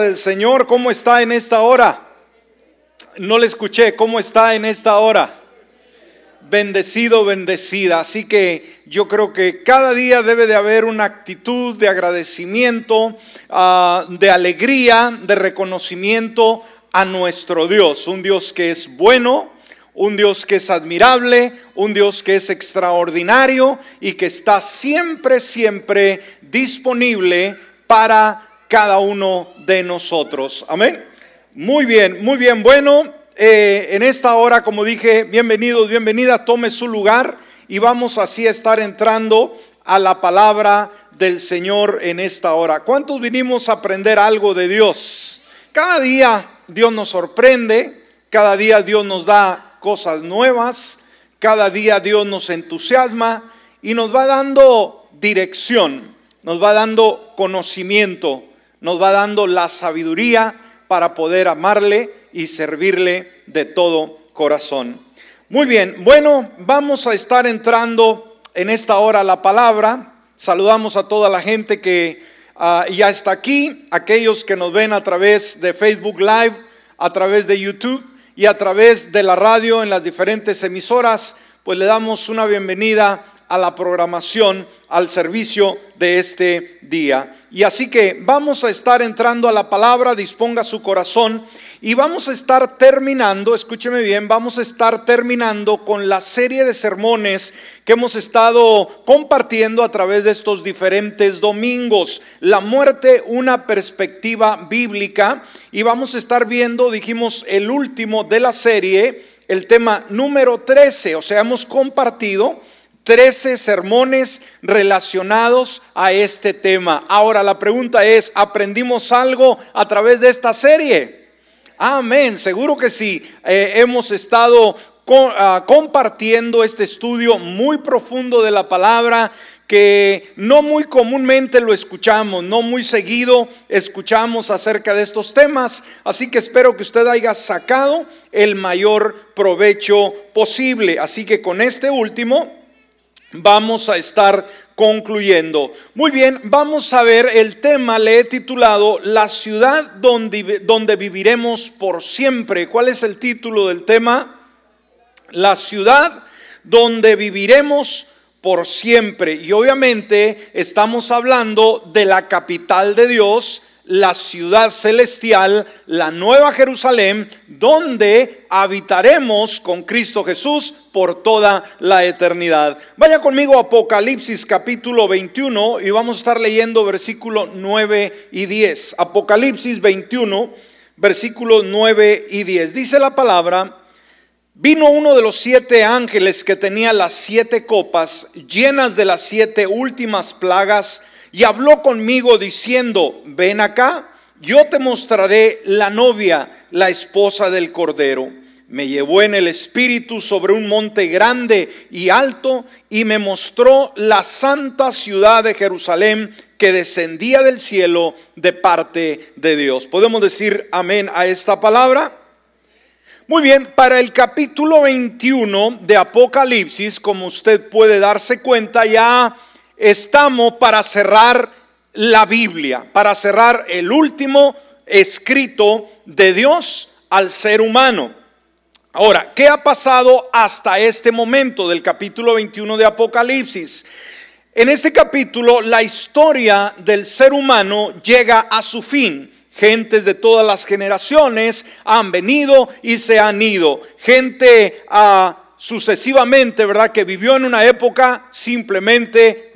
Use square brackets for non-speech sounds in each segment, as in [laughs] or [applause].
del Señor, ¿cómo está en esta hora? No le escuché, ¿cómo está en esta hora? Bendecido, bendecida. Así que yo creo que cada día debe de haber una actitud de agradecimiento, ah, de alegría, de reconocimiento a nuestro Dios. Un Dios que es bueno, un Dios que es admirable, un Dios que es extraordinario y que está siempre, siempre disponible para cada uno de nosotros. Amén. Muy bien, muy bien. Bueno, eh, en esta hora, como dije, bienvenidos, bienvenida, tome su lugar y vamos así a estar entrando a la palabra del Señor en esta hora. ¿Cuántos vinimos a aprender algo de Dios? Cada día Dios nos sorprende, cada día Dios nos da cosas nuevas, cada día Dios nos entusiasma y nos va dando dirección, nos va dando conocimiento nos va dando la sabiduría para poder amarle y servirle de todo corazón. Muy bien, bueno, vamos a estar entrando en esta hora la palabra. Saludamos a toda la gente que ah, ya está aquí, aquellos que nos ven a través de Facebook Live, a través de YouTube y a través de la radio en las diferentes emisoras, pues le damos una bienvenida a la programación, al servicio de este día. Y así que vamos a estar entrando a la palabra, disponga su corazón y vamos a estar terminando, escúcheme bien, vamos a estar terminando con la serie de sermones que hemos estado compartiendo a través de estos diferentes domingos. La muerte, una perspectiva bíblica. Y vamos a estar viendo, dijimos, el último de la serie, el tema número 13. O sea, hemos compartido 13 sermones relacionados a este tema. Ahora la pregunta es, ¿aprendimos algo a través de esta serie? Amén, seguro que sí. Eh, hemos estado ah, compartiendo este estudio muy profundo de la palabra que no muy comúnmente lo escuchamos, no muy seguido escuchamos acerca de estos temas. Así que espero que usted haya sacado el mayor provecho posible. Así que con este último vamos a estar concluyendo. Muy bien, vamos a ver el tema, le he titulado La ciudad donde, donde viviremos por siempre. ¿Cuál es el título del tema? La ciudad donde viviremos por siempre. Y obviamente estamos hablando de la capital de Dios, la ciudad celestial, la nueva Jerusalén, donde habitaremos con Cristo Jesús por toda la eternidad. Vaya conmigo a Apocalipsis capítulo 21 y vamos a estar leyendo versículos 9 y 10. Apocalipsis 21, versículos 9 y 10. Dice la palabra, vino uno de los siete ángeles que tenía las siete copas llenas de las siete últimas plagas y habló conmigo diciendo, ven acá, yo te mostraré la novia, la esposa del Cordero. Me llevó en el espíritu sobre un monte grande y alto y me mostró la santa ciudad de Jerusalén que descendía del cielo de parte de Dios. ¿Podemos decir amén a esta palabra? Muy bien, para el capítulo 21 de Apocalipsis, como usted puede darse cuenta, ya estamos para cerrar la Biblia, para cerrar el último escrito de Dios al ser humano. Ahora, ¿qué ha pasado hasta este momento del capítulo 21 de Apocalipsis? En este capítulo la historia del ser humano llega a su fin. Gentes de todas las generaciones han venido y se han ido. Gente ah, sucesivamente, ¿verdad? Que vivió en una época simplemente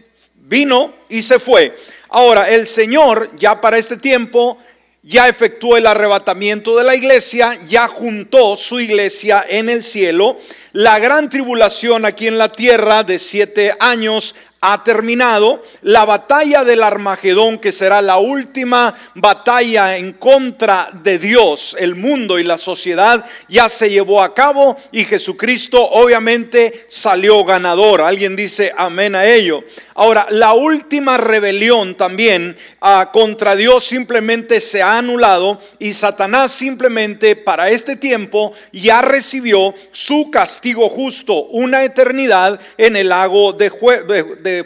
vino y se fue. Ahora, el Señor ya para este tiempo ya efectuó el arrebatamiento de la iglesia, ya juntó su iglesia en el cielo. La gran tribulación aquí en la tierra de siete años ha terminado. La batalla del Armagedón, que será la última batalla en contra de Dios, el mundo y la sociedad, ya se llevó a cabo y Jesucristo obviamente salió ganador. Alguien dice amén a ello. Ahora, la última rebelión también ah, contra Dios simplemente se ha anulado y Satanás simplemente para este tiempo ya recibió su castigo justo, una eternidad en el lago de,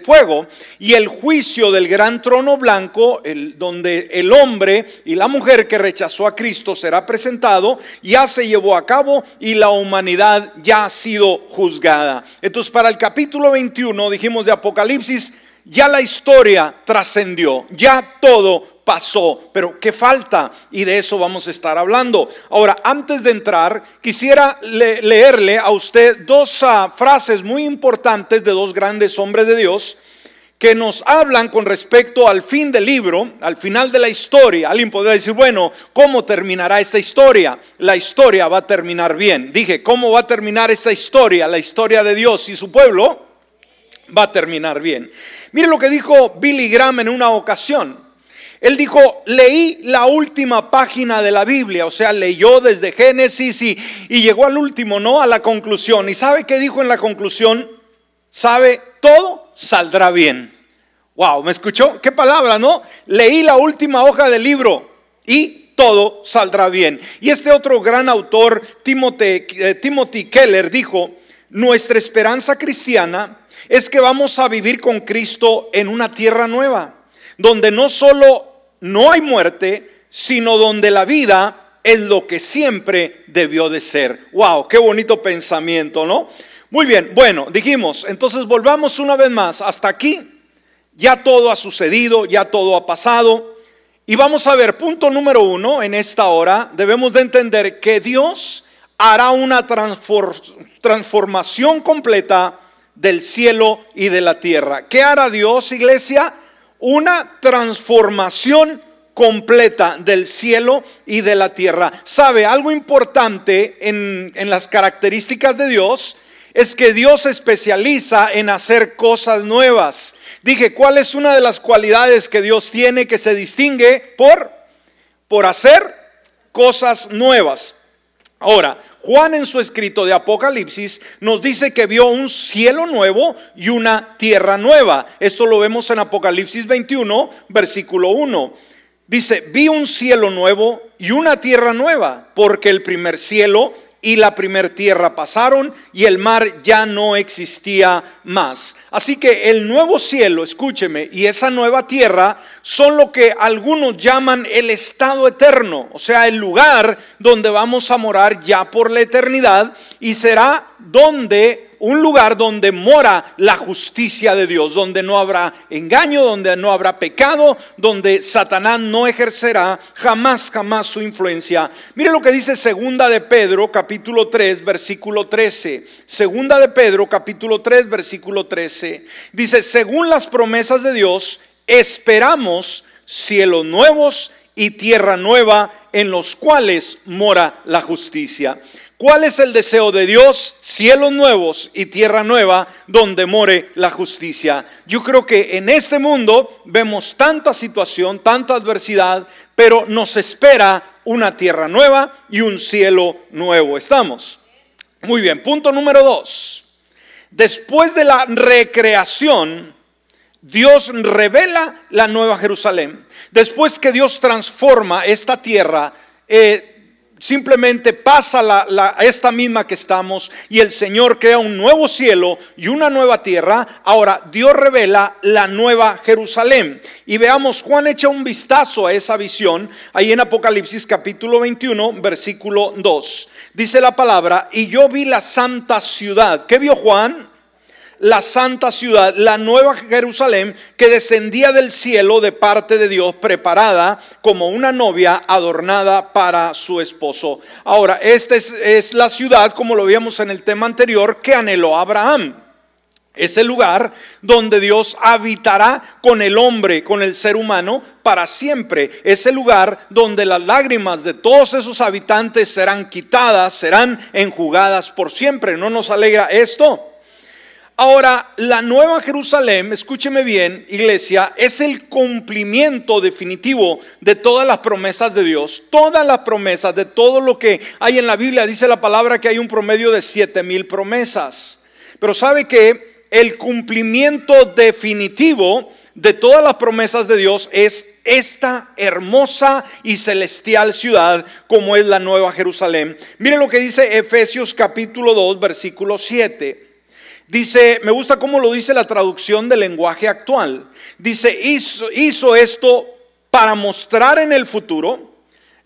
fuego y el juicio del gran trono blanco, el, donde el hombre y la mujer que rechazó a Cristo será presentado, ya se llevó a cabo y la humanidad ya ha sido juzgada. Entonces, para el capítulo 21, dijimos de Apocalipsis, ya la historia trascendió, ya todo pasó, pero ¿qué falta? Y de eso vamos a estar hablando. Ahora, antes de entrar, quisiera leerle a usted dos ah, frases muy importantes de dos grandes hombres de Dios que nos hablan con respecto al fin del libro, al final de la historia. Alguien podrá decir, bueno, ¿cómo terminará esta historia? La historia va a terminar bien. Dije, ¿cómo va a terminar esta historia? La historia de Dios y su pueblo va a terminar bien. Mire lo que dijo Billy Graham en una ocasión. Él dijo, leí la última página de la Biblia, o sea, leyó desde Génesis y, llegó al último, ¿no? A la conclusión. ¿Y sabe qué dijo en la conclusión? ¿Sabe? Todo saldrá bien. Wow, ¿me escuchó? ¿Qué palabra, no? Leí la última hoja del libro y todo saldrá bien. Y este otro gran autor, eh, Timothy Keller, dijo, nuestra esperanza cristiana es que vamos a vivir con Cristo en una tierra nueva, donde no solo no hay muerte, sino donde la vida es lo que siempre debió de ser. Wow, qué bonito pensamiento, ¿no? Muy bien, bueno, dijimos, entonces volvamos una vez más hasta aquí ya todo ha sucedido, ya todo ha pasado. Y vamos a ver, punto número uno, en esta hora debemos de entender que Dios hará una transformación completa del cielo y de la tierra. ¿Qué hará Dios, iglesia? Una transformación completa del cielo y de la tierra. ¿Sabe? Algo importante en, en las características de Dios es que Dios se especializa en hacer cosas nuevas. Dije, ¿cuál es una de las cualidades que Dios tiene que se distingue por por hacer cosas nuevas? Ahora, Juan en su escrito de Apocalipsis nos dice que vio un cielo nuevo y una tierra nueva. Esto lo vemos en Apocalipsis 21, versículo 1. Dice, vi un cielo nuevo y una tierra nueva, porque el primer cielo y la primer tierra pasaron y el mar ya no existía más. Así que el nuevo cielo, escúcheme, y esa nueva tierra son lo que algunos llaman el estado eterno, o sea, el lugar donde vamos a morar ya por la eternidad y será donde un lugar donde mora la justicia de Dios, donde no habrá engaño, donde no habrá pecado, donde Satanás no ejercerá jamás, jamás su influencia. Mire lo que dice segunda de Pedro, capítulo 3, versículo 13. Segunda de Pedro, capítulo 3, versículo 13. Dice, según las promesas de Dios, esperamos cielos nuevos y tierra nueva en los cuales mora la justicia. ¿Cuál es el deseo de Dios? Cielos nuevos y tierra nueva donde more la justicia. Yo creo que en este mundo vemos tanta situación, tanta adversidad, pero nos espera una tierra nueva y un cielo nuevo. ¿Estamos? Muy bien, punto número dos. Después de la recreación, Dios revela la nueva Jerusalén. Después que Dios transforma esta tierra, eh, simplemente pasa la, esta misma que estamos y el Señor crea un nuevo cielo y una nueva tierra. Ahora Dios revela la nueva Jerusalén. Y veamos, Juan echa un vistazo a esa visión ahí en Apocalipsis capítulo 21, versículo 2. Dice la palabra, y yo vi la santa ciudad. ¿Qué vio Juan? La santa ciudad, la nueva Jerusalén, que descendía del cielo de parte de Dios, preparada como una novia adornada para su esposo. Ahora, esta es, la ciudad, como lo vimos en el tema anterior, que anheló Abraham. Es el lugar donde Dios habitará con el hombre, con el ser humano, para siempre. Es el lugar donde las lágrimas de todos esos habitantes serán quitadas, serán enjugadas por siempre. ¿No nos alegra esto? Ahora, la Nueva Jerusalén, escúcheme bien, iglesia, es el cumplimiento definitivo de todas las promesas de Dios. Todas las promesas, de todo lo que hay en la Biblia, dice la palabra que hay un promedio de siete mil promesas. Pero sabe que el cumplimiento definitivo de todas las promesas de Dios es esta hermosa y celestial ciudad como es la Nueva Jerusalén. Mire lo que dice Efesios capítulo 2, versículo 7. Dice, me gusta cómo lo dice la traducción del lenguaje actual. Dice, hizo, hizo esto para mostrar en el futuro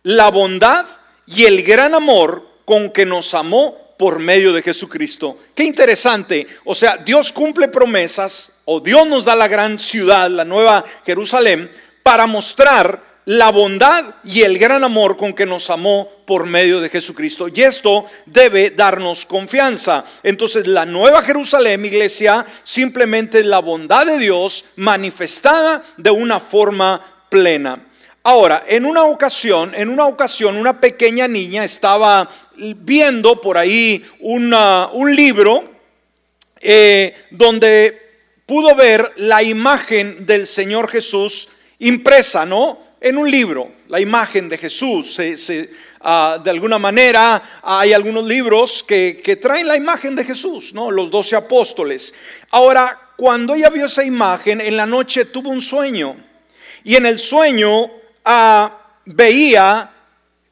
la bondad y el gran amor con que nos amó por medio de Jesucristo. Qué interesante. O sea, Dios cumple promesas o Dios nos da la gran ciudad, la nueva Jerusalén, para mostrar la bondad y el gran amor con que nos amó por medio de Jesucristo. Y esto debe darnos confianza. Entonces la nueva Jerusalén, iglesia, simplemente es la bondad de Dios manifestada de una forma plena. Ahora, en una ocasión, en una ocasión, una pequeña niña estaba viendo por ahí un libro eh, donde pudo ver la imagen del Señor Jesús impresa, ¿no? En un libro, la imagen de Jesús. Ah, de alguna manera hay algunos libros que, que, traen la imagen de Jesús, ¿no? Los doce apóstoles. Ahora, cuando ella vio esa imagen, en la noche tuvo un sueño. Y en el sueño veía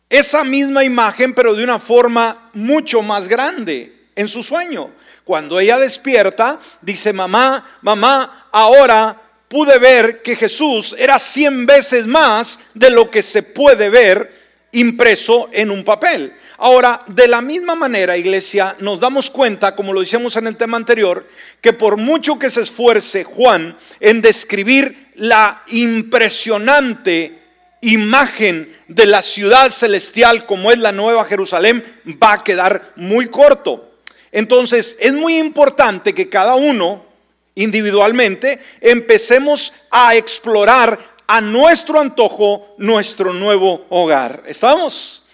esa misma imagen, pero de una forma mucho más grande en su sueño. Cuando ella despierta, dice, mamá, mamá, ahora pude ver que Jesús era cien veces más de lo que se puede ver impreso en un papel. Ahora, de la misma manera, iglesia, nos damos cuenta, como lo decíamos en el tema anterior, que por mucho que se esfuerce Juan en describir la impresionante imagen de la ciudad celestial como es la Nueva Jerusalén va a quedar muy corto. Entonces es muy importante que cada uno individualmente empecemos a explorar a nuestro antojo nuestro nuevo hogar. ¿Estamos?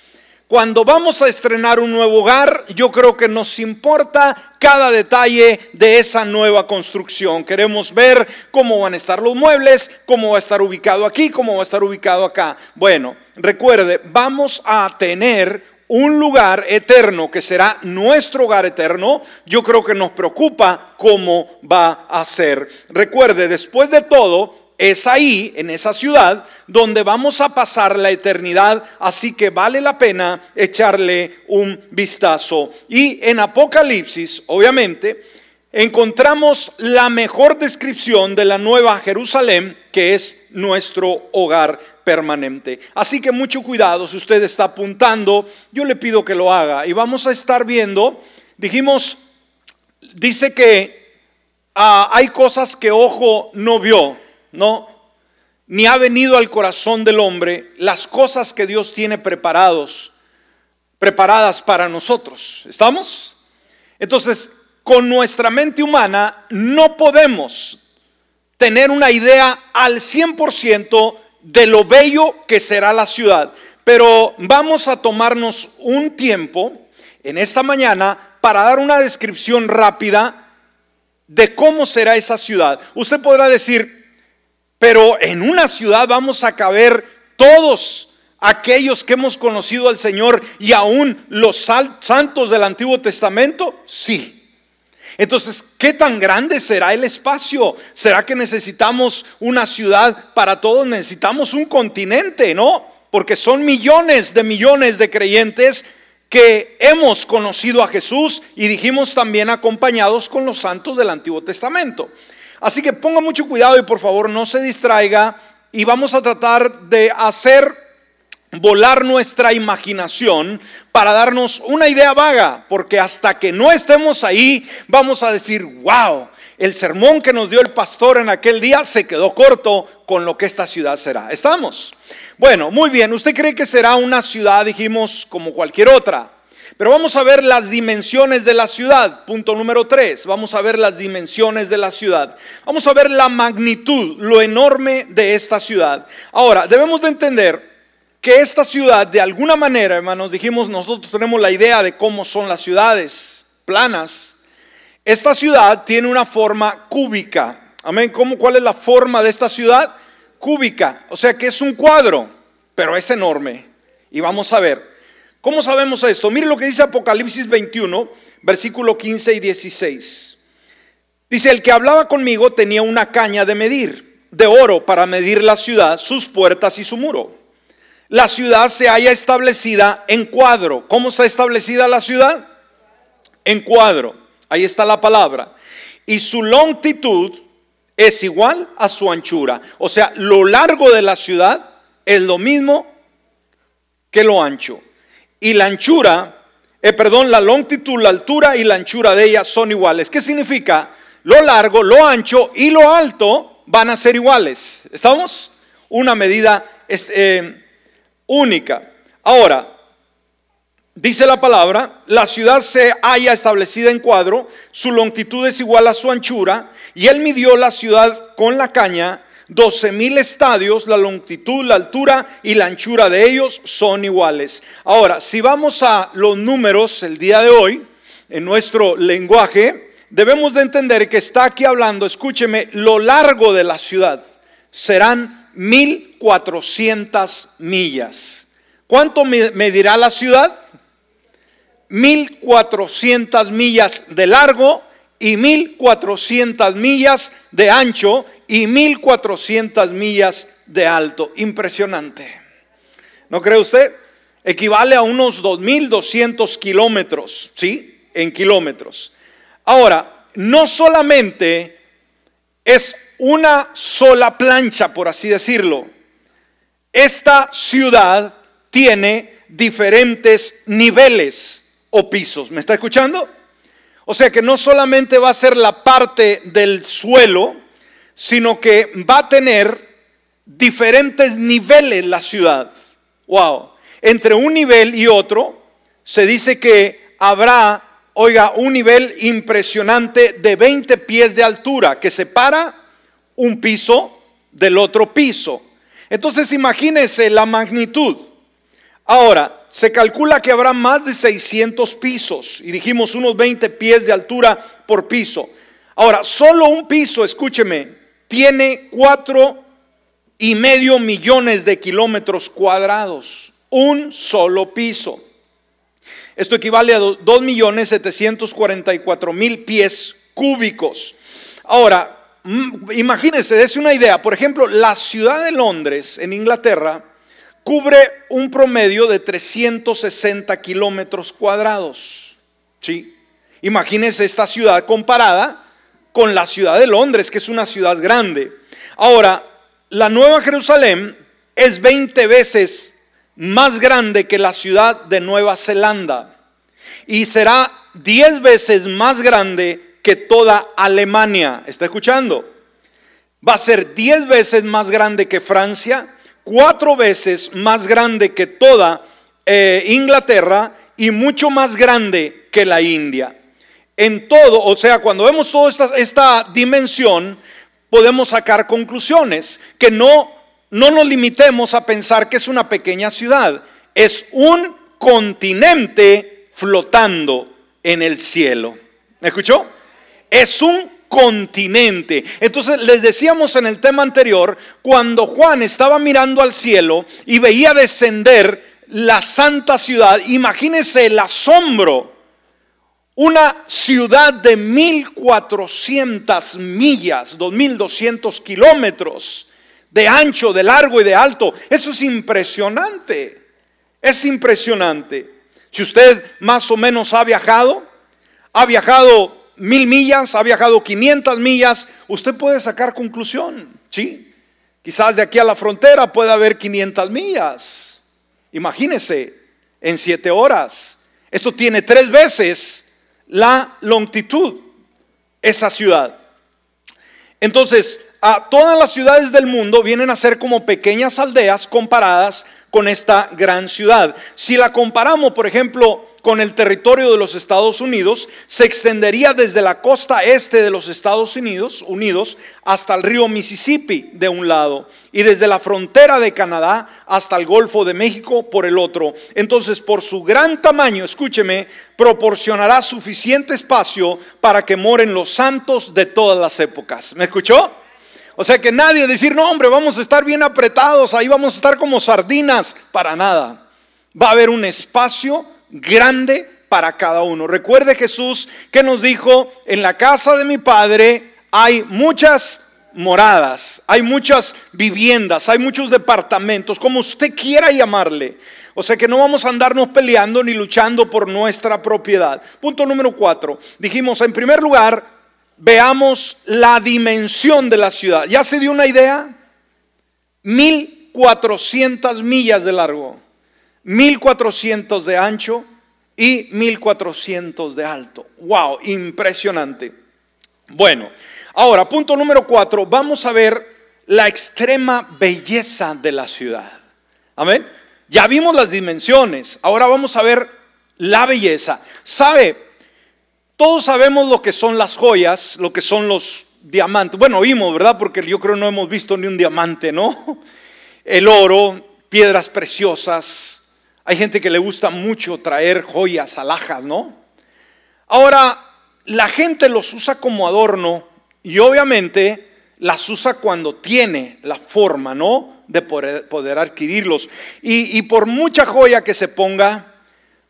Cuando vamos a estrenar un nuevo hogar, yo creo que nos importa cada detalle de esa nueva construcción. Queremos ver cómo van a estar los muebles, cómo va a estar ubicado aquí, cómo va a estar ubicado acá. Bueno, recuerde, vamos a tener un lugar eterno que será nuestro hogar eterno, yo creo que nos preocupa cómo va a ser. Recuerde, después de todo, es ahí, en esa ciudad, donde vamos a pasar la eternidad, así que vale la pena echarle un vistazo. Y en Apocalipsis, obviamente, encontramos la mejor descripción de la nueva Jerusalén, que es nuestro hogar permanente. Así que mucho cuidado, si usted está apuntando, yo le pido que lo haga. Y vamos a estar viendo, dijimos, dice que ah, hay cosas que ojo no vio no, ni ha venido al corazón del hombre las cosas que Dios tiene preparados, preparadas para nosotros. ¿Estamos? Entonces, con nuestra mente humana no podemos tener una idea al 100% de lo bello que será la ciudad. Pero vamos a tomarnos un tiempo en esta mañana para dar una descripción rápida de cómo será esa ciudad. Usted podrá decir, pero en una ciudad vamos a caber todos aquellos que hemos conocido al Señor y aún los santos del Antiguo Testamento. Sí. Entonces, ¿qué tan grande será el espacio? ¿Será que necesitamos una ciudad para todos? Necesitamos un continente, ¿no? Porque son millones de millones de creyentes que hemos conocido a Jesús y dijimos también acompañados con los santos del Antiguo Testamento. Así que ponga mucho cuidado y por favor no se distraiga y vamos a tratar de hacer volar nuestra imaginación para darnos una idea vaga, porque hasta que no estemos ahí vamos a decir, wow, el sermón que nos dio el pastor en aquel día se quedó corto con lo que esta ciudad será. ¿Estamos? Bueno, muy bien, ¿usted cree que será una ciudad, dijimos, como cualquier otra? Pero vamos a ver las dimensiones de la ciudad. Punto número tres. Vamos a ver las dimensiones de la ciudad. Vamos a ver la magnitud, lo enorme de esta ciudad. Ahora, debemos de entender que esta ciudad, de alguna manera, hermanos, dijimos, nosotros tenemos la idea de cómo son las ciudades planas. Esta ciudad tiene una forma cúbica. Amén. ¿Cómo, ¿Cuál es la forma de esta ciudad? Cúbica. O sea que es un cuadro, pero es enorme. Y vamos a ver. ¿Cómo sabemos esto? Mire lo que dice Apocalipsis 21, versículo 15 y 16. Dice, el que hablaba conmigo tenía una caña de medir, de oro, para medir la ciudad, sus puertas y su muro. La ciudad se haya establecida en cuadro. ¿Cómo está establecida la ciudad? En cuadro. Ahí está la palabra. Y su longitud es igual a su anchura. O sea, lo largo de la ciudad es lo mismo que lo ancho. Y la anchura, eh, perdón, la longitud, la altura y la anchura de ella son iguales. ¿Qué significa? Lo largo, lo ancho y lo alto van a ser iguales. ¿Estamos? Una medida eh, única. Ahora, dice la palabra, la ciudad se haya establecida en cuadro, su longitud es igual a su anchura, y él midió la ciudad con la caña 12 mil estadios, la longitud, la altura y la anchura de ellos son iguales. Ahora, si vamos a los números el día de hoy, en nuestro lenguaje, debemos de entender que está aquí hablando, escúcheme, lo largo de la ciudad serán 1400 millas. ¿Cuánto medirá la ciudad? 1400 millas de largo y 1400 millas de ancho y 1400 millas de alto. Impresionante. ¿No cree usted? Equivale a unos 2200 kilómetros, ¿sí? En kilómetros. Ahora, no solamente es una sola plancha, por así decirlo. Esta ciudad tiene diferentes niveles o pisos. ¿Me está escuchando? O sea que no solamente va a ser la parte del suelo, sino que va a tener diferentes niveles la ciudad. Wow. Entre un nivel y otro se dice que habrá, oiga, un nivel impresionante de 20 pies de altura que separa un piso del otro piso. Entonces imagínense la magnitud. Ahora, se calcula que habrá más de 600 pisos y dijimos unos 20 pies de altura por piso. Ahora, solo un piso, escúcheme, tiene cuatro y medio millones de kilómetros cuadrados, un solo piso. Esto equivale a dos millones setecientos cuarenta y cuatro mil pies cúbicos. Ahora, imagínense, dése una idea. Por ejemplo, la ciudad de Londres, en Inglaterra, cubre un promedio de 360 kilómetros cuadrados. ¿Sí? Imagínense esta ciudad comparada con la ciudad de Londres, que es una ciudad grande. Ahora, la Nueva Jerusalén es 20 veces más grande que la ciudad de Nueva Zelanda y será 10 veces más grande que toda Alemania. ¿Está escuchando? Va a ser 10 veces más grande que Francia, cuatro veces más grande que toda eh, Inglaterra y mucho más grande que la India en todo, o sea, cuando vemos toda esta, esta dimensión, podemos sacar conclusiones, que no, no nos limitemos a pensar que es una pequeña ciudad, es un continente flotando en el cielo. ¿Me escuchó? Es un continente. Entonces les decíamos en el tema anterior, cuando Juan estaba mirando al cielo y veía descender la santa ciudad, imagínese el asombro una ciudad de 1400 millas, 2200 kilómetros de ancho, de largo y de alto. Eso es impresionante. Es impresionante. Si usted más o menos ha viajado, ha viajado mil millas, ha viajado 500 millas, usted puede sacar conclusión, ¿sí? Quizás de aquí a la frontera pueda haber 500 millas. Imagínese, en siete horas. Esto tiene tres veces la longitud, esa ciudad. Entonces, a todas las ciudades del mundo vienen a ser como pequeñas aldeas comparadas con esta gran ciudad. Si la comparamos, por ejemplo, con el territorio de los Estados Unidos se extendería desde la costa este de los Estados Unidos, Unidos hasta el río Mississippi de un lado y desde la frontera de Canadá hasta el Golfo de México por el otro. Entonces, por su gran tamaño, escúcheme, proporcionará suficiente espacio para que moren los santos de todas las épocas. ¿Me escuchó? O sea que nadie decir, no hombre, vamos a estar bien apretados, ahí vamos a estar como sardinas, para nada. Va a haber un espacio grande para cada uno. Recuerde Jesús que nos dijo, en la casa de mi Padre hay muchas moradas, hay muchas viviendas, hay muchos departamentos, como usted quiera llamarle. O sea que no vamos a andarnos peleando ni luchando por nuestra propiedad. Punto número cuatro. Dijimos, en primer lugar, veamos la dimensión de la ciudad. ¿Ya se dio una idea? 1400 millas de largo, 1400 de ancho y 1400 de alto. ¡Wow! Impresionante. Bueno, ahora, punto número cuatro, vamos a ver la extrema belleza de la ciudad. Amén. Ya vimos las dimensiones, ahora vamos a ver la belleza. ¿Sabe? Todos sabemos lo que son las joyas, lo que son los diamantes. Bueno, vimos, ¿verdad? Porque yo creo no hemos visto ni un diamante, ¿no? El oro, piedras preciosas. Hay gente que le gusta mucho traer joyas, alhajas, ¿no? Ahora, la gente los usa como adorno y obviamente las usa cuando tiene la forma, ¿no? De poder, adquirirlos. Y, por mucha joya que se ponga,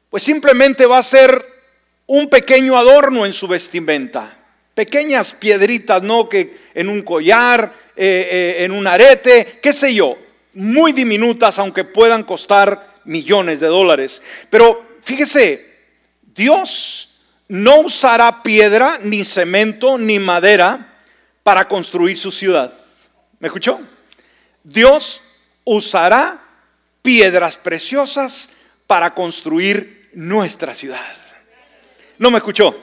pues simplemente va a ser un pequeño adorno en su vestimenta pequeñas piedritas, ¿no? Que en un collar, eh, eh, en un arete, qué sé yo, muy diminutas, aunque puedan costar millones de dólares. Pero fíjese, Dios no usará piedra, ni cemento, ni madera para construir su ciudad. ¿Me escuchó? Dios usará piedras preciosas para construir nuestra ciudad. ¿No me escuchó?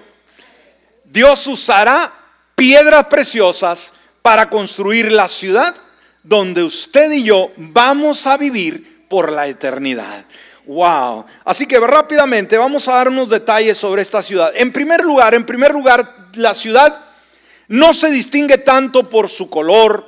Dios usará piedras preciosas para construir la ciudad donde usted y yo vamos a vivir por la eternidad. Wow. Así que rápidamente vamos a dar unos detalles sobre esta ciudad. En primer lugar, en primer lugar, la ciudad no se distingue tanto por su color,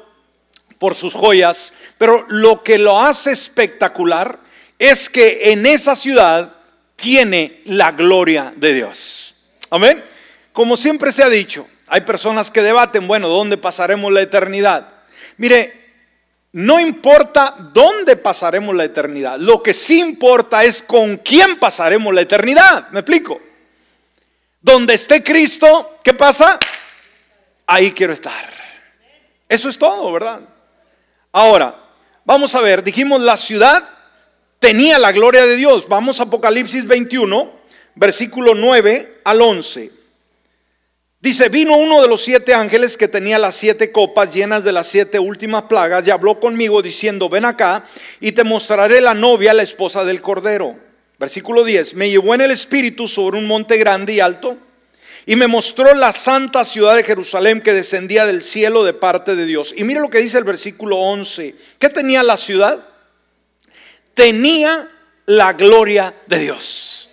por sus joyas, pero lo que lo hace espectacular es que en esa ciudad tiene la gloria de Dios. Amén. Como siempre se ha dicho, hay personas que debaten, bueno, ¿dónde pasaremos la eternidad? Mire, no importa dónde pasaremos la eternidad, lo que sí importa es con quién pasaremos la eternidad. ¿Me explico? Donde esté Cristo, ¿qué pasa? Ahí quiero estar. Eso es todo, ¿verdad? Ahora, vamos a ver, dijimos la ciudad tenía la gloria de Dios. Vamos a Apocalipsis 21, versículo 9 al 11. Dice, vino uno de los siete ángeles que tenía las siete copas llenas de las siete últimas plagas y habló conmigo diciendo, ven acá y te mostraré la novia, la esposa del Cordero. Versículo 10, me llevó en el espíritu sobre un monte grande y alto y me mostró la santa ciudad de Jerusalén que descendía del cielo de parte de Dios. Y mire lo que dice el versículo 11. ¿Qué tenía la ciudad? Tenía la gloria de Dios.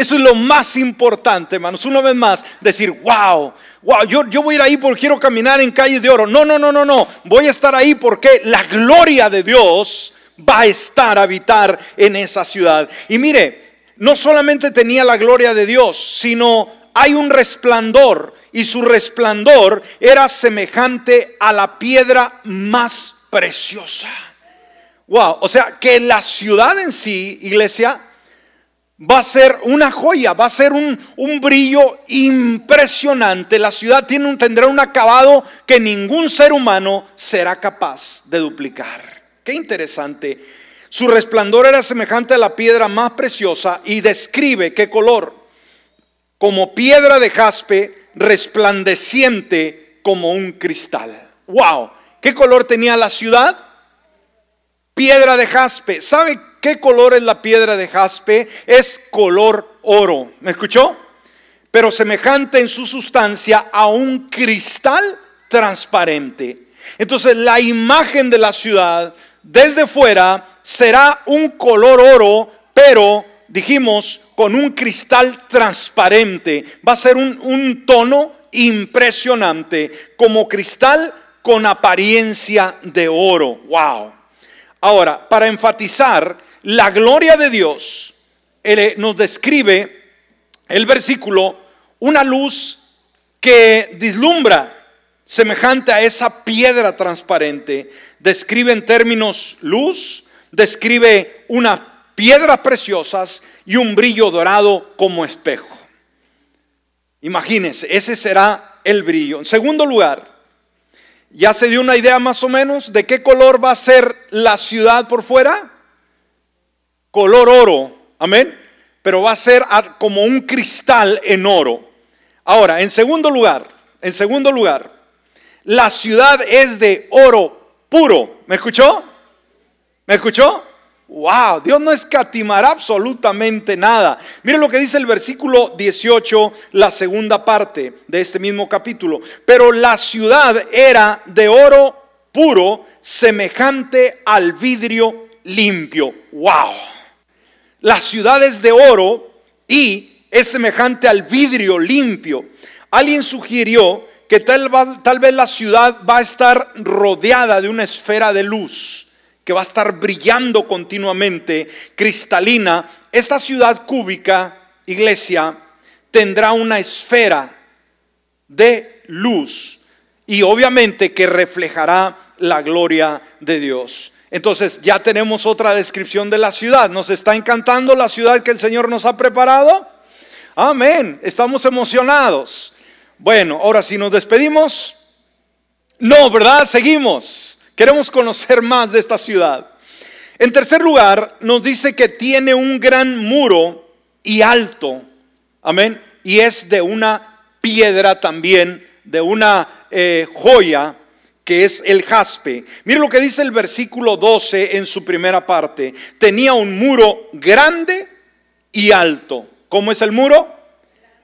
Eso es lo más importante, hermanos. Una vez más, decir, wow, wow, yo, yo voy a ir ahí porque quiero caminar en calles de oro. No, no, no, no, no. Voy a estar ahí porque la gloria de Dios va a estar a habitar en esa ciudad. Y mire, no solamente tenía la gloria de Dios, sino hay un resplandor y su resplandor era semejante a la piedra más preciosa. Wow, o sea que la ciudad en sí, iglesia, va a ser una joya, va a ser un, brillo impresionante. La ciudad tiene un, tendrá un acabado que ningún ser humano será capaz de duplicar. Qué interesante. Su resplandor era semejante a la piedra más preciosa y describe qué color. Como piedra de jaspe resplandeciente como un cristal. ¡Wow! ¿Qué color tenía la ciudad? Piedra de jaspe. ¿Sabe ¿Qué color es la piedra de jaspe? Es color oro. ¿Me escuchó? Pero semejante en su sustancia a un cristal transparente. Entonces la imagen de la ciudad desde fuera será un color oro, pero dijimos con un cristal transparente. Va a ser un, tono impresionante, como cristal con apariencia de oro. Wow. Ahora, para enfatizar, la gloria de Dios nos describe el versículo una luz que dislumbra semejante a esa piedra transparente. Describe en términos luz, describe unas piedras preciosas y un brillo dorado como espejo. Imagínense, ese será el brillo. En segundo lugar, ¿Ya se dio una idea más o menos de qué color va a ser la ciudad por fuera? Color oro, amén. Pero va a ser como un cristal en oro. Ahora, en segundo lugar, en segundo lugar, la ciudad es de oro puro. ¿Me escuchó? ¿Me escuchó? Wow, Dios no escatimará absolutamente nada. Mire lo que dice el versículo 18, la segunda parte de este mismo capítulo. Pero la ciudad era de oro puro, semejante al vidrio limpio. Wow. La ciudad es de oro y es semejante al vidrio limpio. Alguien sugirió que tal, tal vez la ciudad va a estar rodeada de una esfera de luz que va a estar brillando continuamente, cristalina, esta ciudad cúbica, iglesia, tendrá una esfera de luz y obviamente que reflejará la gloria de Dios. Entonces ya tenemos otra descripción de la ciudad. ¿Nos está encantando la ciudad que el Señor nos ha preparado? Amén. Estamos emocionados. Bueno, ahora si nos despedimos, no, ¿verdad? Seguimos. Queremos conocer más de esta ciudad. En tercer lugar, nos dice que tiene un gran muro y alto. Amén. Y es de una piedra también, de una eh, joya que es el jaspe. Mire lo que dice el versículo 12 en su primera parte. Tenía un muro grande y alto. ¿Cómo es el muro?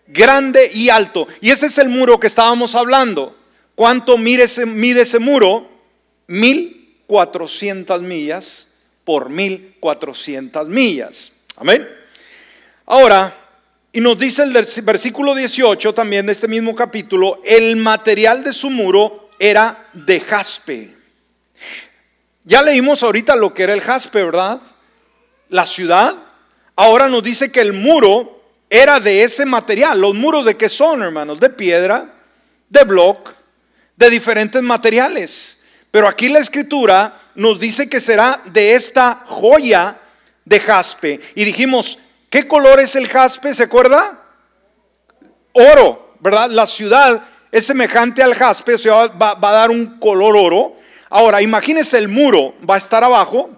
Grande y alto. Y ese es el muro que estábamos hablando. ¿Cuánto mide ese, mide ese muro? 1400 millas por 1400 millas. Amén. Ahora, y nos dice el versículo 18 también de este mismo capítulo, el material de su muro era de jaspe. Ya leímos ahorita lo que era el jaspe, ¿verdad? La ciudad. Ahora nos dice que el muro era de ese material. ¿Los muros de qué son, hermanos? De piedra, de block, de diferentes materiales. Pero aquí la escritura nos dice que será de esta joya de jaspe. Y dijimos, ¿qué color es el jaspe? ¿Se acuerda? Oro, ¿verdad? La ciudad es semejante al jaspe, o sea, va, a dar un color oro. Ahora, imagínense el muro, va a estar abajo,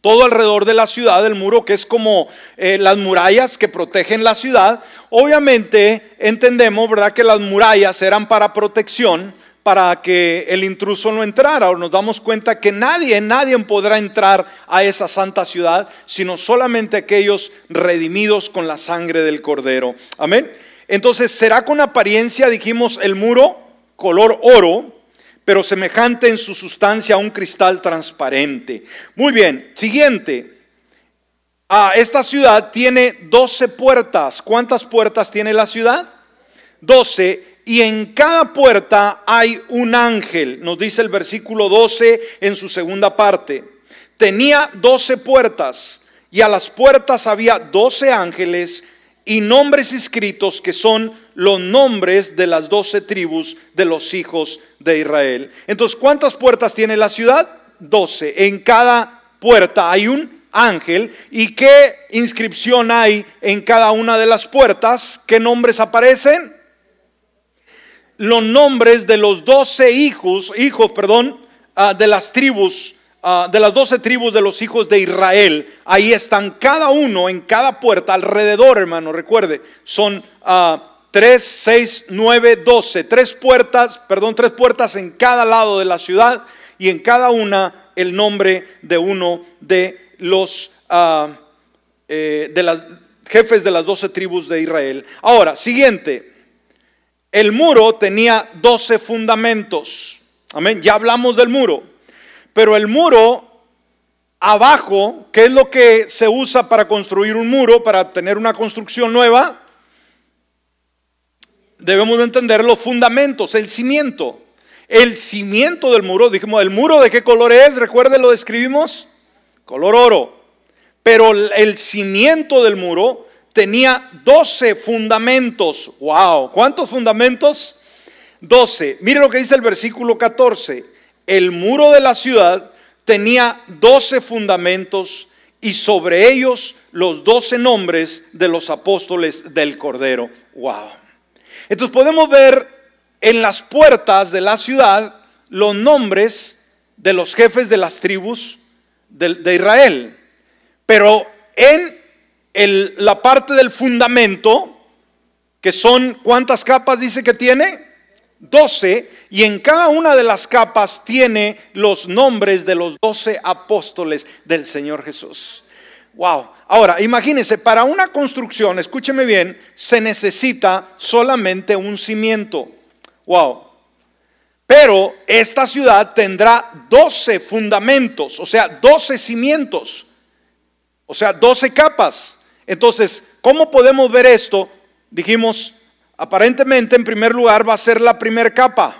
todo alrededor de la ciudad, el muro que es como eh, las murallas que protegen la ciudad. Obviamente entendemos, ¿verdad?, que las murallas eran para protección para que el intruso no entrara. Nos damos cuenta que nadie, nadie podrá entrar a esa santa ciudad, sino solamente aquellos redimidos con la sangre del cordero. Amén. Entonces será con apariencia, dijimos, el muro color oro, pero semejante en su sustancia a un cristal transparente. Muy bien, siguiente. Ah, esta ciudad tiene 12 puertas. ¿Cuántas puertas tiene la ciudad? 12 y en cada puerta hay un ángel, nos dice el versículo 12 en su segunda parte. Tenía 12 puertas y a las puertas había 12 ángeles y nombres escritos que son los nombres de las 12 tribus de los hijos de Israel. Entonces, ¿cuántas puertas tiene la ciudad? 12. En cada puerta hay un ángel. ¿Y qué inscripción hay en cada una de las puertas? ¿Qué nombres aparecen? los nombres de los doce hijos, hijos, perdón, ah, de las tribus, ah, de las doce tribus de los hijos de Israel. Ahí están cada uno en cada puerta, alrededor, hermano, recuerde, son uh, tres, seis, nueve, doce, tres puertas, perdón, tres puertas en cada lado de la ciudad y en cada una el nombre de uno de los eh, de las jefes de las doce tribus de Israel. Ahora, siguiente. El muro tenía 12 fundamentos. Amén. Ya hablamos del muro. Pero el muro abajo, ¿qué es lo que se usa para construir un muro, para tener una construcción nueva? Debemos de entender los fundamentos, el cimiento. El cimiento del muro, dijimos, ¿el muro de qué color es? Recuerden, lo describimos. Color oro. Pero el cimiento del muro tenía 12 fundamentos. Wow, ¿cuántos fundamentos? 12. Mire lo que dice el versículo 14. El muro de la ciudad tenía 12 fundamentos y sobre ellos los 12 nombres de los apóstoles del Cordero. Wow. Entonces podemos ver en las puertas de la ciudad los nombres de los jefes de las tribus de, Israel. Pero en la parte del fundamento, que son, ¿cuántas capas dice que tiene? 12, y en cada una de las capas tiene los nombres de los doce apóstoles del Señor Jesús. Wow. Ahora, imagínense, para una construcción, escúcheme bien, se necesita solamente un cimiento. Wow. Pero esta ciudad tendrá 12 fundamentos, o sea, 12 cimientos, o sea, 12 capas. Entonces, ¿cómo podemos ver esto? Dijimos, aparentemente en primer lugar va a ser la primera capa.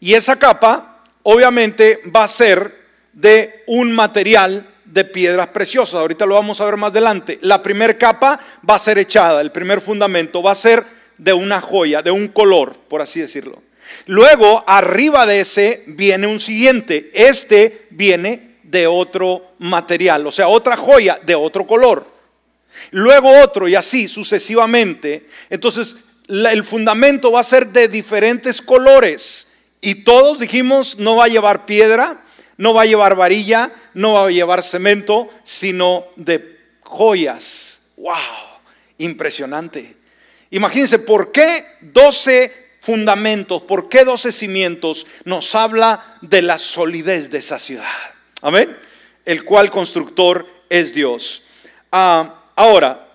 Y esa capa obviamente va a ser de un material de piedras preciosas. Ahorita lo vamos a ver más adelante. La primera capa va a ser echada, el primer fundamento va a ser de una joya, de un color, por así decirlo. Luego, arriba de ese viene un siguiente. Este viene de otro material, o sea, otra joya de otro color. Luego otro y así sucesivamente. Entonces, el fundamento va a ser de diferentes colores. Y todos dijimos, no va a llevar piedra, no va a llevar varilla, no va a llevar cemento, sino de joyas. ¡Wow! Impresionante. Imagínense, ¿por qué 12 fundamentos, por qué 12 cimientos nos habla de la solidez de esa ciudad? Amén. El cual constructor es Dios. Ah, ahora,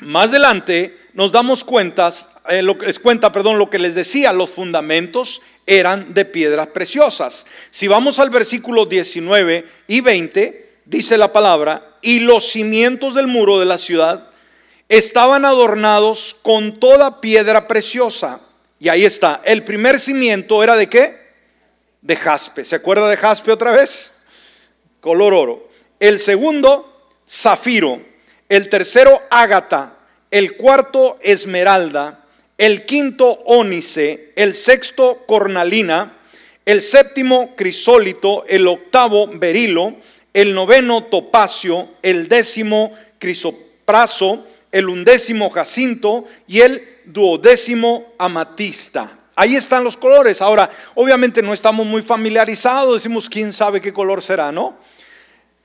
más adelante nos damos cuentas, eh, lo, les cuenta, perdón, lo que les decía, los fundamentos eran de piedras preciosas. Si vamos al versículo 19 y 20, dice la palabra, y los cimientos del muro de la ciudad estaban adornados con toda piedra preciosa. Y ahí está, el primer cimiento era de qué? De jaspe. ¿Se acuerda de jaspe otra vez? Color oro. El segundo, zafiro. El tercero, ágata. El cuarto, esmeralda. El quinto ónice, el sexto cornalina, el séptimo crisólito, el octavo berilo, el noveno topacio, el décimo crisopraso, el undécimo jacinto. Y el duodécimo amatista. Ahí están los colores. Ahora, obviamente no estamos muy familiarizados, decimos quién sabe qué color será, ¿no?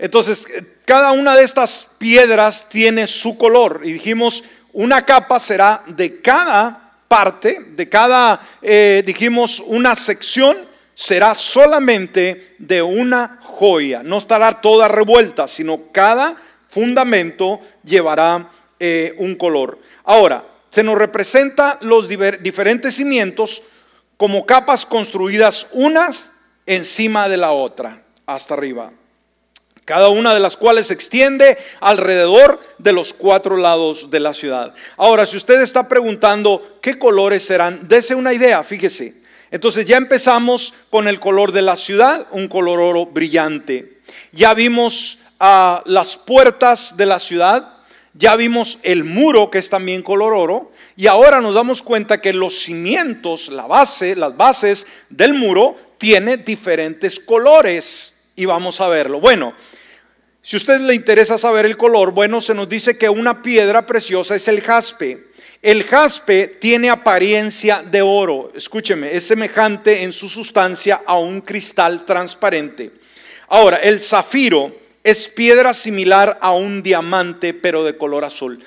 Entonces, cada una de estas piedras tiene su color y dijimos, una capa será de cada parte, de cada, eh, dijimos, una sección, será solamente de una joya. No estará toda revuelta, sino cada fundamento llevará eh, un color. Ahora, se nos representa los diferentes cimientos como capas construidas unas encima de la otra, hasta arriba cada una de las cuales se extiende alrededor de los cuatro lados de la ciudad. Ahora, si usted está preguntando qué colores serán, dese una idea, fíjese. Entonces ya empezamos con el color de la ciudad, un color oro brillante. Ya vimos a las puertas de la ciudad, ya vimos el muro que es también color oro, y ahora nos damos cuenta que los cimientos, la base, las bases del muro, tiene diferentes colores. Y vamos a verlo. Bueno, si a usted le interesa saber el color, bueno, se nos dice que una piedra preciosa es el jaspe. El jaspe tiene apariencia de oro, escúcheme, es semejante en su sustancia a un cristal transparente. Ahora, el zafiro es piedra similar a un diamante, pero de color azul.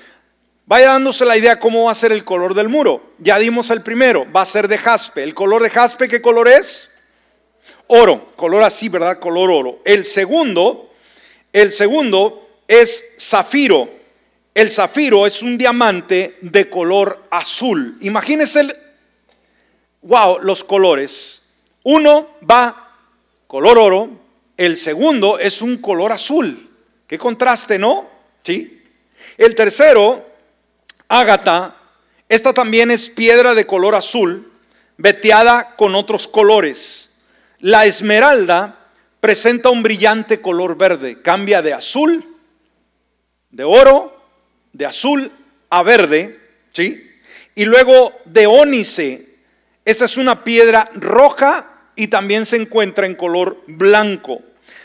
Vaya dándose la idea cómo va a ser el color del muro. Ya dimos el primero, va a ser de jaspe. ¿El color de jaspe qué color es? Oro, color así, ¿verdad? Color oro. El segundo el segundo es zafiro. El zafiro es un diamante de color azul. Imagínense, el, wow, los colores. Uno va color oro, el segundo es un color azul. Qué contraste, ¿no? Sí. El tercero, ágata, esta también es piedra de color azul, veteada con otros colores. La esmeralda presenta un brillante color verde, cambia de azul, de oro, de azul a verde, ¿sí? Y luego de ónice, esta es una piedra roja y también se encuentra en color blanco.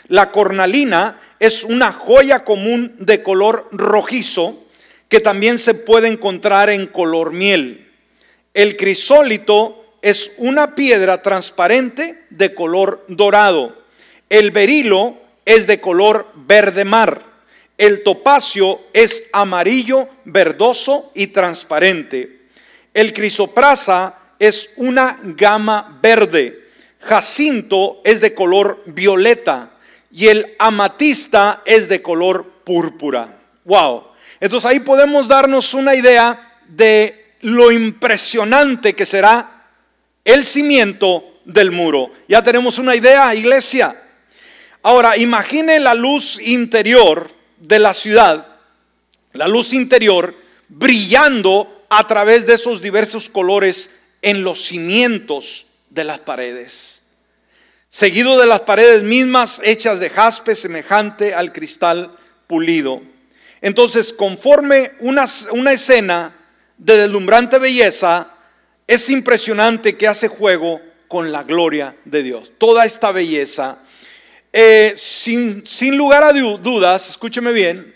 La cornalina es una joya común de color rojizo que también se puede encontrar en color miel. El crisólito es una piedra transparente de color dorado. El berilo es de color verde mar. El topacio es amarillo, verdoso y transparente. El crisoprasa es una gama verde. Jacinto es de color violeta y el amatista es de color púrpura. Wow. Entonces ahí podemos darnos una idea de lo impresionante que será el cimiento del muro. Ya tenemos una idea, iglesia. Ahora, imagine la luz interior de la ciudad, la luz interior brillando a través de esos diversos colores en los cimientos de las paredes seguido de las paredes mismas hechas de jaspe semejante al cristal pulido. Entonces, conforme una, una escena de deslumbrante belleza, es impresionante que hace juego con la gloria de Dios. Toda esta belleza, eh, sin, sin lugar a dudas, escúcheme bien,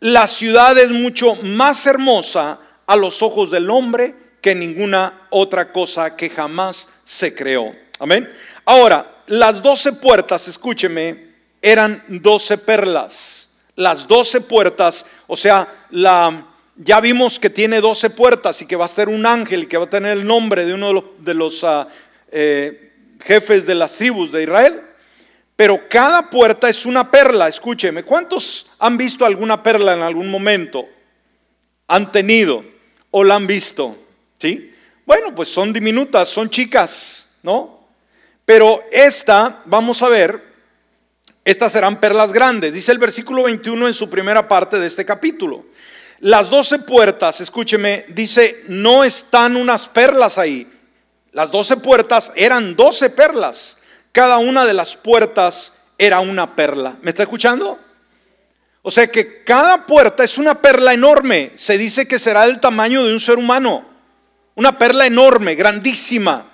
la ciudad es mucho más hermosa a los ojos del hombre que ninguna otra cosa que jamás se creó. Amén. Ahora, las doce puertas, escúcheme, eran doce perlas. Las doce puertas, o sea, la, ya vimos que tiene doce puertas y que va a ser un ángel que va a tener el nombre de uno de los, ah, eh, jefes de las tribus de Israel. Pero cada puerta es una perla, escúcheme. ¿Cuántos han visto alguna perla en algún momento? ¿Han tenido o la han visto? ¿Sí? Bueno, pues son diminutas, son chicas, ¿no? Pero esta, vamos a ver, estas serán perlas grandes. Dice el versículo 21 en su primera parte de este capítulo. Las doce puertas, escúcheme, dice, no están unas perlas ahí. Las doce puertas eran doce perlas. Cada una de las puertas era una perla. ¿Me está escuchando? O sea que cada puerta es una perla enorme. Se dice que será del tamaño de un ser humano. Una perla enorme, grandísima.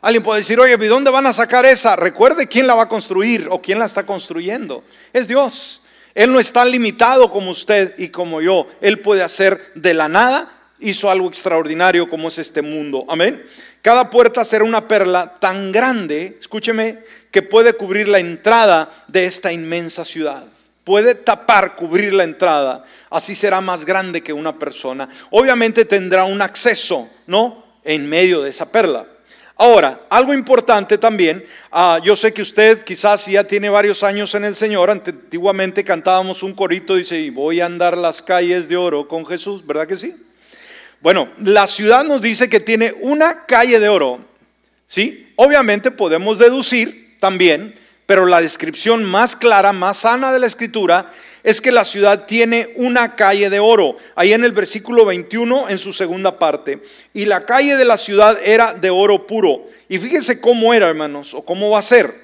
Alguien puede decir, oye, ¿de dónde van a sacar esa? Recuerde quién la va a construir o quién la está construyendo. Es Dios. Él no está limitado como usted y como yo. Él puede hacer de la nada. Hizo algo extraordinario como es este mundo. Amén. Cada puerta será una perla tan grande, escúcheme, que puede cubrir la entrada de esta inmensa ciudad. Puede tapar, cubrir la entrada. Así será más grande que una persona. Obviamente tendrá un acceso, ¿no? En medio de esa perla. Ahora, algo importante también, ah, yo sé que usted quizás ya tiene varios años en el Señor, antiguamente cantábamos un corito, dice, y voy a andar las calles de oro con Jesús, ¿verdad que sí? Bueno, la ciudad nos dice que tiene una calle de oro, ¿sí? Obviamente podemos deducir también, pero la descripción más clara, más sana de la escritura es que la ciudad tiene una calle de oro. Ahí en el versículo 21, en su segunda parte. Y la calle de la ciudad era de oro puro. Y fíjense cómo era, hermanos, o cómo va a ser.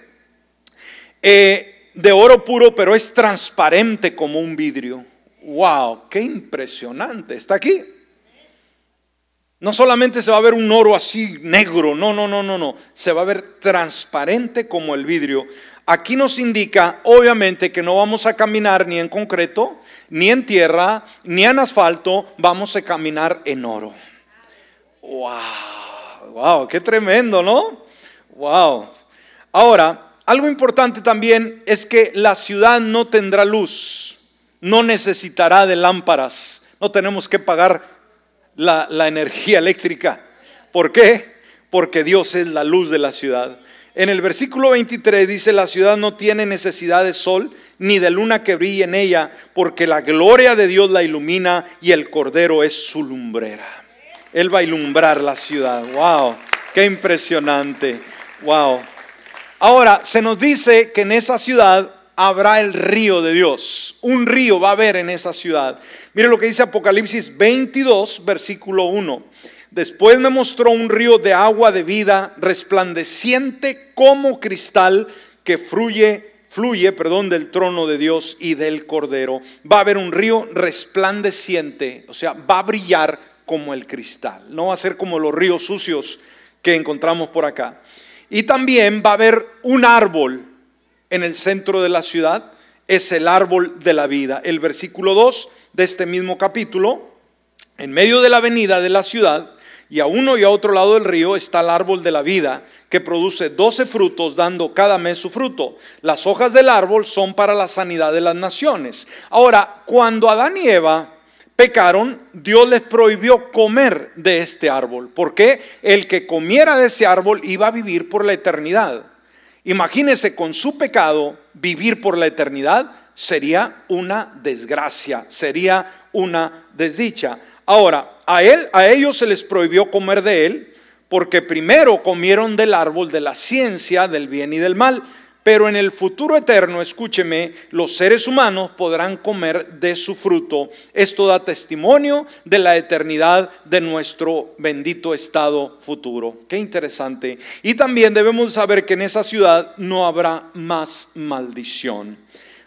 Eh, de oro puro, pero es transparente como un vidrio. ¡Wow! ¡Qué impresionante! ¿Está aquí? No solamente se va a ver un oro así negro, no, no, no, no, no. Se va a ver transparente como el vidrio. Aquí nos indica, obviamente, que no vamos a caminar ni en concreto, ni en tierra, ni en asfalto, vamos a caminar en oro. ¡Wow! ¡Wow! ¡Qué tremendo, ¿no? ¡Wow! Ahora, algo importante también es que la ciudad no tendrá luz, no necesitará de lámparas, no tenemos que pagar la, la energía eléctrica. ¿Por qué? Porque Dios es la luz de la ciudad. En el versículo 23 dice, la ciudad no tiene necesidad de sol ni de luna que brille en ella, porque la gloria de Dios la ilumina y el cordero es su lumbrera. Él va a ilumbrar la ciudad. Wow, qué impresionante. Wow. Ahora, se nos dice que en esa ciudad habrá el río de Dios. Un río va a haber en esa ciudad. Mire lo que dice Apocalipsis 22, versículo 1. Después me mostró un río de agua de vida resplandeciente como cristal que fluye, fluye, perdón, del trono de Dios y del Cordero. Va a haber un río resplandeciente, o sea, va a brillar como el cristal. No va a ser como los ríos sucios que encontramos por acá. Y también va a haber un árbol en el centro de la ciudad. Es el árbol de la vida. El versículo 2 de este mismo capítulo, en medio de la avenida de la ciudad, y a uno y a otro lado del río está el árbol de la vida, que produce doce frutos, dando cada mes su fruto. Las hojas del árbol son para la sanidad de las naciones. Ahora, cuando Adán y Eva pecaron, Dios les prohibió comer de este árbol, porque el que comiera de ese árbol iba a vivir por la eternidad. Imagínese con su pecado vivir por la eternidad sería una desgracia, sería una desdicha. Ahora, a él, a ellos se les prohibió comer de él, porque primero comieron del árbol de la ciencia del bien y del mal, pero en el futuro eterno, escúcheme, los seres humanos podrán comer de su fruto. Esto da testimonio de la eternidad de nuestro bendito estado futuro. Qué interesante. Y también debemos saber que en esa ciudad no habrá más maldición.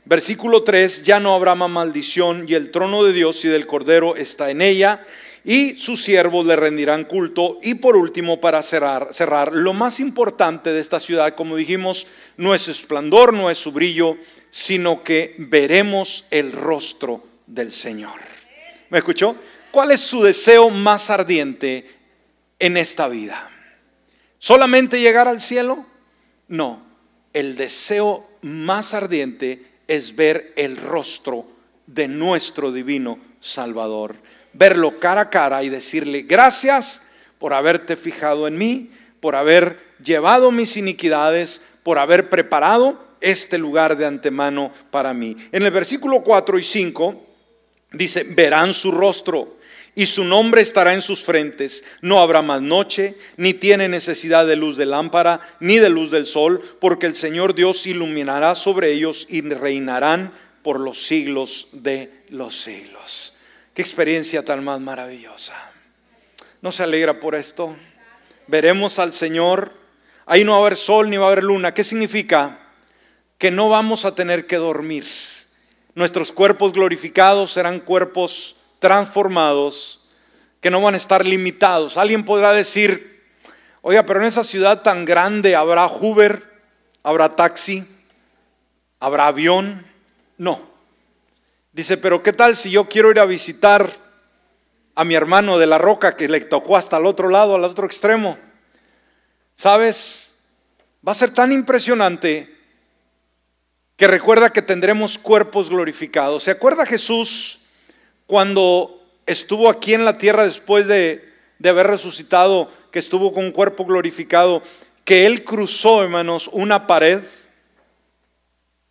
Versículo 3, ya no habrá más maldición y el trono de Dios y del Cordero está en ella y sus siervos le rendirán culto. Y por último, para cerrar, cerrar, lo más importante de esta ciudad, como dijimos, no es esplendor, no es su brillo, sino que veremos el rostro del Señor. ¿Me escuchó? ¿Cuál es su deseo más ardiente en esta vida? ¿Solamente llegar al cielo? No, el deseo más ardiente es ver el rostro de nuestro divino Salvador. Verlo cara a cara y decirle, gracias por haberte fijado en mí, por haber llevado mis iniquidades, por haber preparado este lugar de antemano para mí. En el versículo 4 y 5 dice, verán su rostro y su nombre estará en sus frentes. No habrá más noche, ni tiene necesidad de luz de lámpara, ni de luz del sol, porque el Señor Dios iluminará sobre ellos y reinarán por los siglos de los siglos. Qué experiencia tan más maravillosa. ¿No se alegra por esto? Veremos al Señor. Ahí no va a haber sol ni va a haber luna. ¿Qué significa? Que no vamos a tener que dormir. Nuestros cuerpos glorificados serán cuerpos transformados, que no van a estar limitados. Alguien podrá decir, oiga, pero en esa ciudad tan grande habrá Uber, habrá taxi, habrá avión. No. Dice, pero ¿qué tal si yo quiero ir a visitar a mi hermano de la roca que le tocó hasta el otro lado, al otro extremo? ¿Sabes? Va a ser tan impresionante que recuerda que tendremos cuerpos glorificados. ¿Se acuerda Jesús cuando estuvo aquí en la tierra después de, haber resucitado, que estuvo con un cuerpo glorificado, que Él cruzó, hermanos, una pared.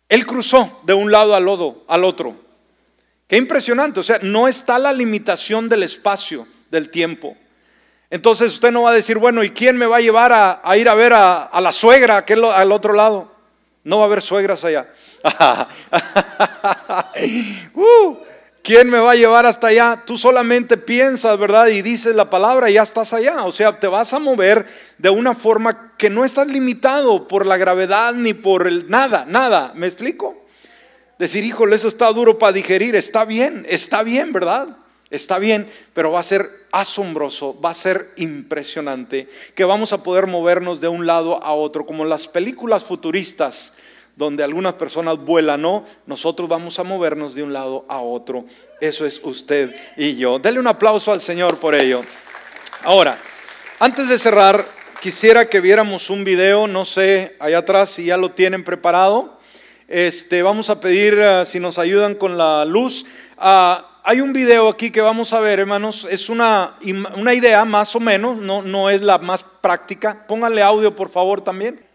Él cruzó de un lado al al otro. Qué impresionante, o sea, no está la limitación del espacio, del tiempo. Entonces usted no va a decir, bueno, ¿y quién me va a llevar a, ir a ver a, la suegra, que al otro lado? No va a haber suegras allá. [laughs] uh, ¿Quién me va a llevar hasta allá? Tú solamente piensas, ¿verdad? Y dices la palabra y ya estás allá. O sea, te vas a mover de una forma que no estás limitado por la gravedad ni por el nada, nada. ¿Me explico? Decir, híjole, eso está duro para digerir. Está bien, está bien, ¿verdad? Está bien, pero va a ser asombroso, va a ser impresionante que vamos a poder movernos de un lado a otro, como las películas futuristas donde algunas personas vuelan, no, nosotros vamos a movernos de un lado a otro. Eso es usted y yo. Dele un aplauso al Señor por ello. Ahora, antes de cerrar, quisiera que viéramos un video, no sé, allá atrás si ya lo tienen preparado. Este, vamos a pedir uh, si nos ayudan con la luz. Uh, hay un video aquí que vamos a ver, hermanos. Es una, una idea más o menos, no, no es la más práctica. Pónganle audio, por favor, también.